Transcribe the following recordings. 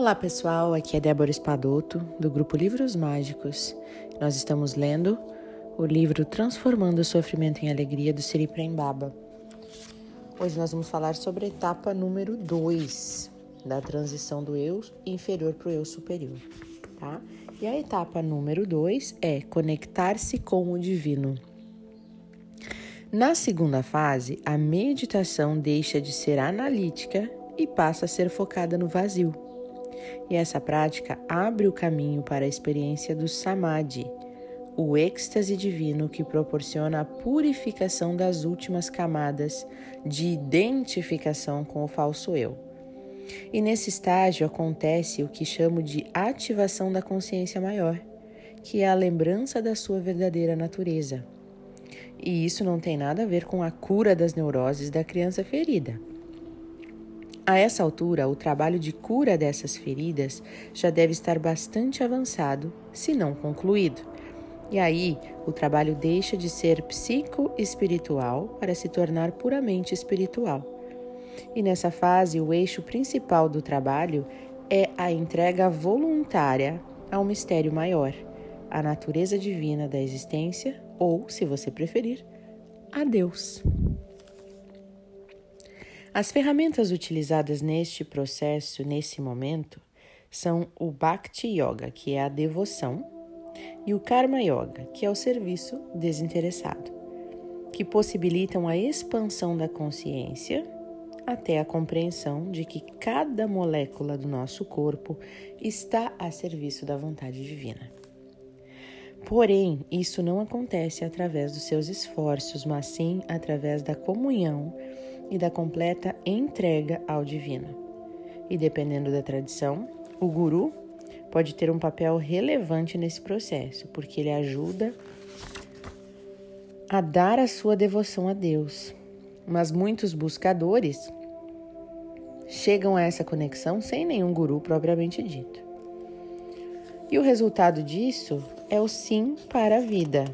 Olá pessoal, aqui é Débora Espadoto, do grupo Livros Mágicos. Nós estamos lendo o livro Transformando o Sofrimento em Alegria do Siri Prembaba. Hoje nós vamos falar sobre a etapa número 2 da transição do eu inferior para o eu superior, tá? E a etapa número 2 é conectar-se com o divino. Na segunda fase, a meditação deixa de ser analítica e passa a ser focada no vazio. E essa prática abre o caminho para a experiência do samadhi, o êxtase divino que proporciona a purificação das últimas camadas de identificação com o falso eu. E nesse estágio acontece o que chamo de ativação da consciência maior, que é a lembrança da sua verdadeira natureza. E isso não tem nada a ver com a cura das neuroses da criança ferida. A essa altura, o trabalho de cura dessas feridas já deve estar bastante avançado, se não concluído. E aí, o trabalho deixa de ser psico-espiritual para se tornar puramente espiritual. E nessa fase, o eixo principal do trabalho é a entrega voluntária ao mistério maior, a natureza divina da existência, ou, se você preferir, a Deus. As ferramentas utilizadas neste processo, nesse momento, são o Bhakti Yoga, que é a devoção, e o Karma Yoga, que é o serviço desinteressado, que possibilitam a expansão da consciência até a compreensão de que cada molécula do nosso corpo está a serviço da vontade divina. Porém, isso não acontece através dos seus esforços, mas sim através da comunhão e da completa entrega ao divino. E dependendo da tradição, o guru pode ter um papel relevante nesse processo, porque ele ajuda a dar a sua devoção a Deus. Mas muitos buscadores chegam a essa conexão sem nenhum guru propriamente dito. E o resultado disso é o sim para a vida,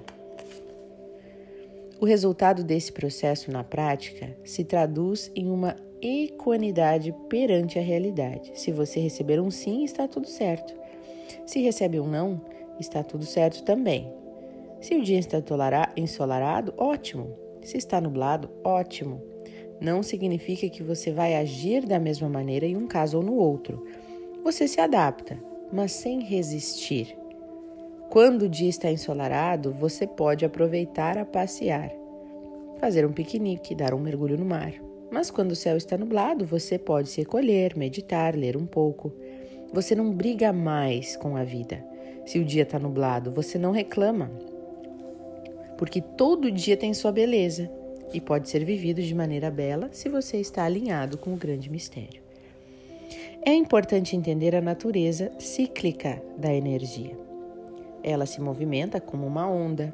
o resultado desse processo na prática se traduz em uma equanidade perante a realidade. Se você receber um sim, está tudo certo. Se recebe um não, está tudo certo também. Se o dia está ensolarado, ótimo. Se está nublado, ótimo. Não significa que você vai agir da mesma maneira em um caso ou no outro. Você se adapta, mas sem resistir. Quando o dia está ensolarado, você pode aproveitar a passear, fazer um piquenique, dar um mergulho no mar. Mas quando o céu está nublado, você pode se recolher, meditar, ler um pouco. Você não briga mais com a vida. Se o dia está nublado, você não reclama. Porque todo dia tem sua beleza e pode ser vivido de maneira bela se você está alinhado com o grande mistério. É importante entender a natureza cíclica da energia. Ela se movimenta como uma onda.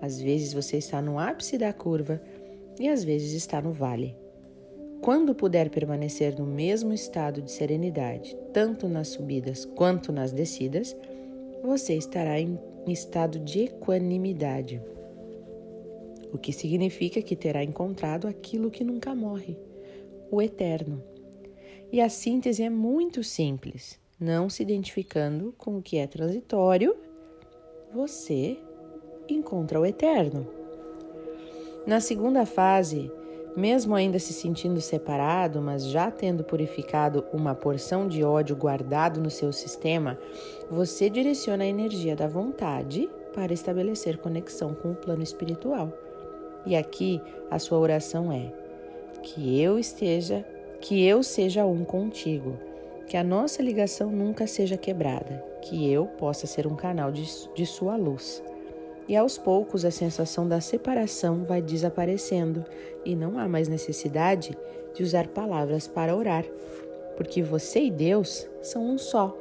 Às vezes você está no ápice da curva e às vezes está no vale. Quando puder permanecer no mesmo estado de serenidade, tanto nas subidas quanto nas descidas, você estará em estado de equanimidade, o que significa que terá encontrado aquilo que nunca morre, o eterno. E a síntese é muito simples, não se identificando com o que é transitório você encontra o eterno. Na segunda fase, mesmo ainda se sentindo separado, mas já tendo purificado uma porção de ódio guardado no seu sistema, você direciona a energia da vontade para estabelecer conexão com o plano espiritual. E aqui a sua oração é: que eu esteja, que eu seja um contigo que a nossa ligação nunca seja quebrada, que eu possa ser um canal de, de sua luz. E aos poucos a sensação da separação vai desaparecendo e não há mais necessidade de usar palavras para orar, porque você e Deus são um só.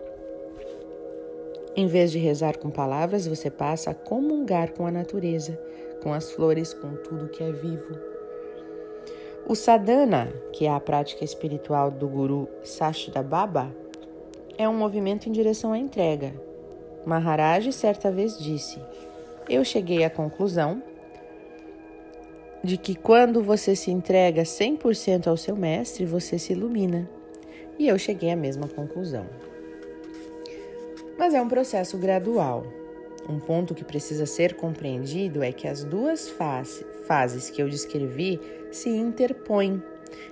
Em vez de rezar com palavras, você passa a comungar com a natureza, com as flores, com tudo que é vivo. O sadhana, que é a prática espiritual do guru Sashida Baba, é um movimento em direção à entrega. Maharaj certa vez disse: Eu cheguei à conclusão de que quando você se entrega 100% ao seu mestre, você se ilumina. E eu cheguei à mesma conclusão. Mas é um processo gradual. Um ponto que precisa ser compreendido é que as duas fase, fases que eu descrevi se interpõem.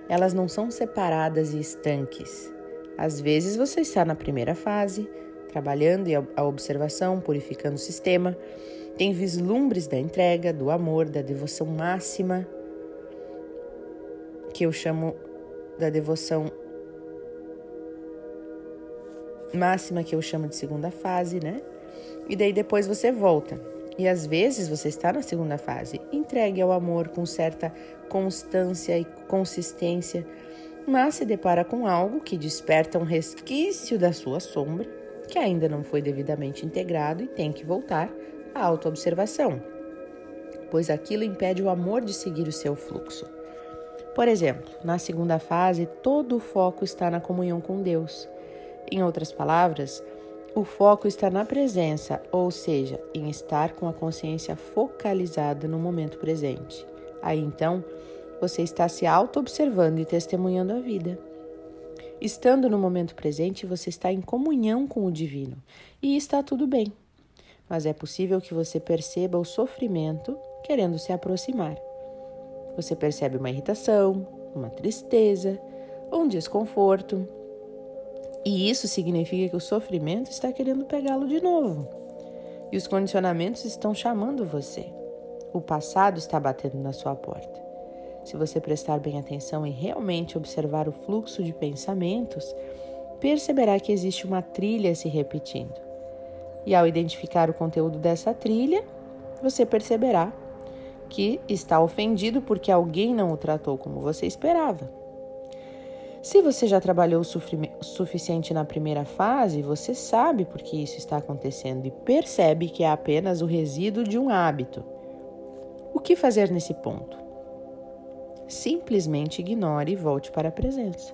Elas não são separadas e estanques. Às vezes você está na primeira fase, trabalhando a observação, purificando o sistema, tem vislumbres da entrega, do amor, da devoção máxima, que eu chamo da devoção máxima, que eu chamo de segunda fase, né? E daí depois você volta. E às vezes você está na segunda fase, entregue ao amor com certa constância e consistência, mas se depara com algo que desperta um resquício da sua sombra, que ainda não foi devidamente integrado e tem que voltar à autoobservação, pois aquilo impede o amor de seguir o seu fluxo. Por exemplo, na segunda fase, todo o foco está na comunhão com Deus. Em outras palavras, o foco está na presença, ou seja, em estar com a consciência focalizada no momento presente. Aí então, você está se auto-observando e testemunhando a vida. Estando no momento presente, você está em comunhão com o divino e está tudo bem. Mas é possível que você perceba o sofrimento querendo se aproximar. Você percebe uma irritação, uma tristeza, um desconforto, e isso significa que o sofrimento está querendo pegá-lo de novo. E os condicionamentos estão chamando você. O passado está batendo na sua porta. Se você prestar bem atenção e realmente observar o fluxo de pensamentos, perceberá que existe uma trilha se repetindo. E ao identificar o conteúdo dessa trilha, você perceberá que está ofendido porque alguém não o tratou como você esperava. Se você já trabalhou o suficiente na primeira fase, você sabe por que isso está acontecendo e percebe que é apenas o resíduo de um hábito. O que fazer nesse ponto? Simplesmente ignore e volte para a presença.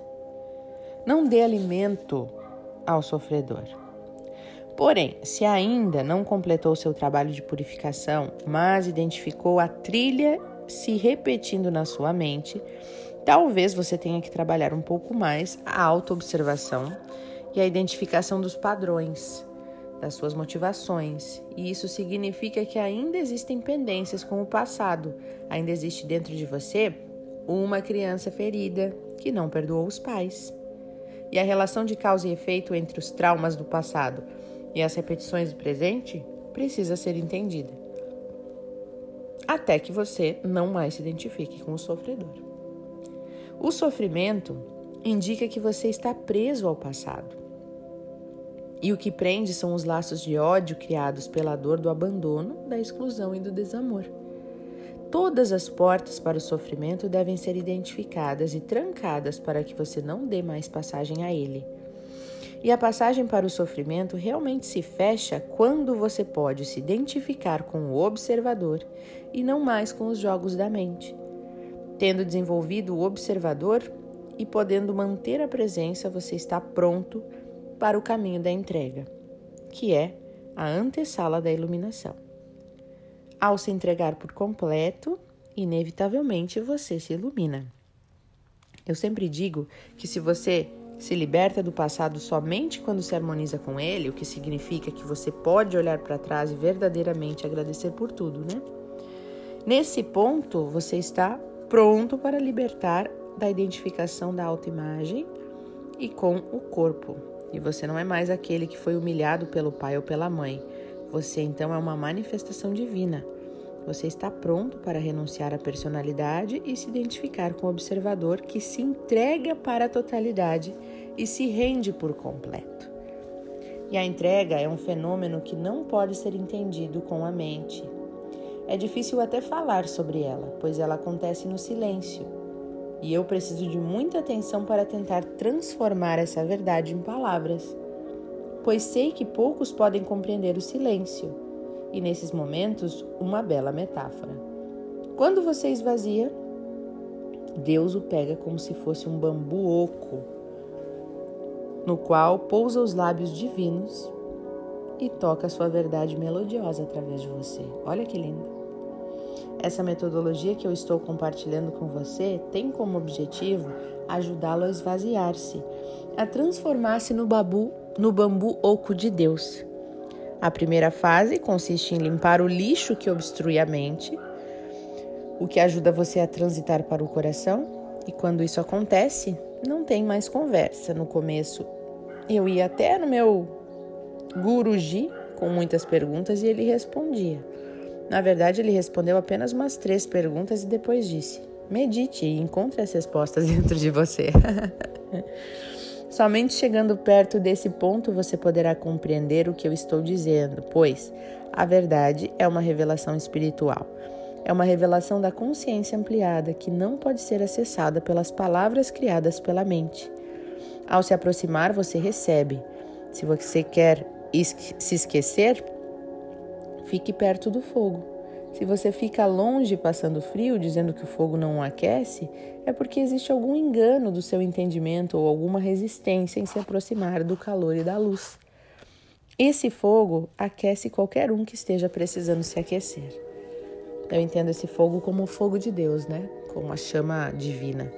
Não dê alimento ao sofredor. Porém, se ainda não completou seu trabalho de purificação, mas identificou a trilha se repetindo na sua mente, Talvez você tenha que trabalhar um pouco mais a autoobservação e a identificação dos padrões, das suas motivações. E isso significa que ainda existem pendências com o passado, ainda existe dentro de você uma criança ferida que não perdoou os pais. E a relação de causa e efeito entre os traumas do passado e as repetições do presente precisa ser entendida. Até que você não mais se identifique com o sofredor. O sofrimento indica que você está preso ao passado. E o que prende são os laços de ódio criados pela dor do abandono, da exclusão e do desamor. Todas as portas para o sofrimento devem ser identificadas e trancadas para que você não dê mais passagem a ele. E a passagem para o sofrimento realmente se fecha quando você pode se identificar com o observador e não mais com os jogos da mente. Tendo desenvolvido o observador e podendo manter a presença, você está pronto para o caminho da entrega, que é a antessala da iluminação. Ao se entregar por completo, inevitavelmente você se ilumina. Eu sempre digo que se você se liberta do passado somente quando se harmoniza com ele, o que significa que você pode olhar para trás e verdadeiramente agradecer por tudo, né? Nesse ponto, você está pronto para libertar da identificação da autoimagem e com o corpo. E você não é mais aquele que foi humilhado pelo pai ou pela mãe. Você então é uma manifestação divina. Você está pronto para renunciar à personalidade e se identificar com o observador que se entrega para a totalidade e se rende por completo. E a entrega é um fenômeno que não pode ser entendido com a mente, é difícil até falar sobre ela, pois ela acontece no silêncio. E eu preciso de muita atenção para tentar transformar essa verdade em palavras, pois sei que poucos podem compreender o silêncio, e nesses momentos, uma bela metáfora. Quando você esvazia, Deus o pega como se fosse um bambu oco, no qual pousa os lábios divinos e toca a sua verdade melodiosa através de você. Olha que lindo! Essa metodologia que eu estou compartilhando com você tem como objetivo ajudá-lo a esvaziar-se, a transformar-se no no bambu oco de Deus. A primeira fase consiste em limpar o lixo que obstrui a mente, o que ajuda você a transitar para o coração. E quando isso acontece, não tem mais conversa. No começo, eu ia até no meu guruji com muitas perguntas e ele respondia. Na verdade, ele respondeu apenas umas três perguntas e depois disse: medite e encontre as respostas dentro de você. Somente chegando perto desse ponto você poderá compreender o que eu estou dizendo, pois a verdade é uma revelação espiritual. É uma revelação da consciência ampliada que não pode ser acessada pelas palavras criadas pela mente. Ao se aproximar, você recebe. Se você quer se esquecer, fique perto do fogo. Se você fica longe passando frio, dizendo que o fogo não aquece, é porque existe algum engano do seu entendimento ou alguma resistência em se aproximar do calor e da luz. Esse fogo aquece qualquer um que esteja precisando se aquecer. Eu entendo esse fogo como o fogo de Deus, né? Como a chama divina.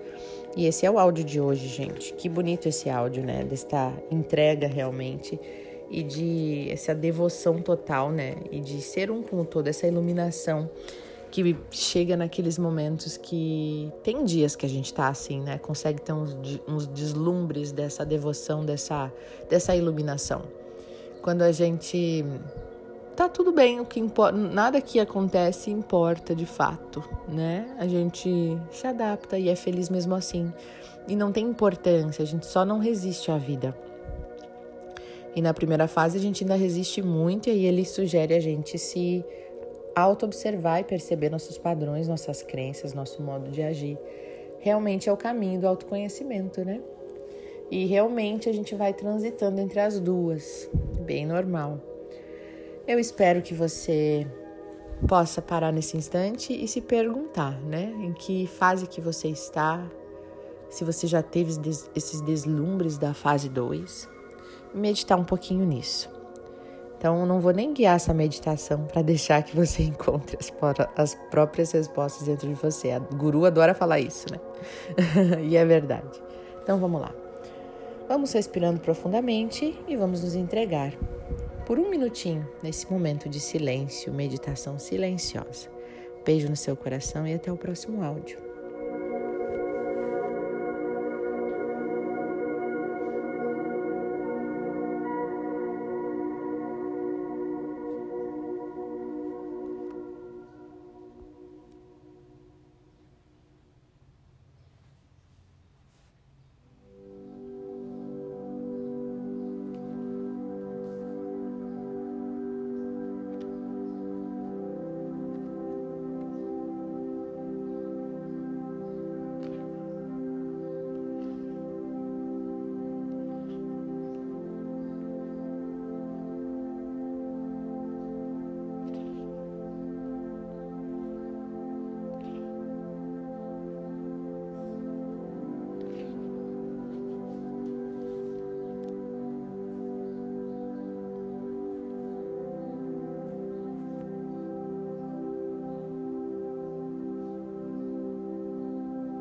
E esse é o áudio de hoje, gente. Que bonito esse áudio, né? Desta entrega realmente e de essa devoção total, né? E de ser um com o todo, essa iluminação que chega naqueles momentos que tem dias que a gente tá assim, né? Consegue ter uns, uns deslumbres dessa devoção, dessa, dessa iluminação. Quando a gente tá tudo bem, o que importa, nada que acontece importa de fato, né? A gente se adapta e é feliz mesmo assim. E não tem importância, a gente só não resiste à vida. E na primeira fase a gente ainda resiste muito e aí ele sugere a gente se auto-observar e perceber nossos padrões, nossas crenças, nosso modo de agir. Realmente é o caminho do autoconhecimento, né? E realmente a gente vai transitando entre as duas, bem normal. Eu espero que você possa parar nesse instante e se perguntar, né? Em que fase que você está, se você já teve esses deslumbres da fase 2 meditar um pouquinho nisso. Então, não vou nem guiar essa meditação para deixar que você encontre as, as, próprias respostas dentro de você. A guru adora falar isso, né? e é verdade. Então, vamos lá. Vamos respirando profundamente e vamos nos entregar por um minutinho nesse momento de silêncio, meditação silenciosa. Beijo no seu coração e até o próximo áudio.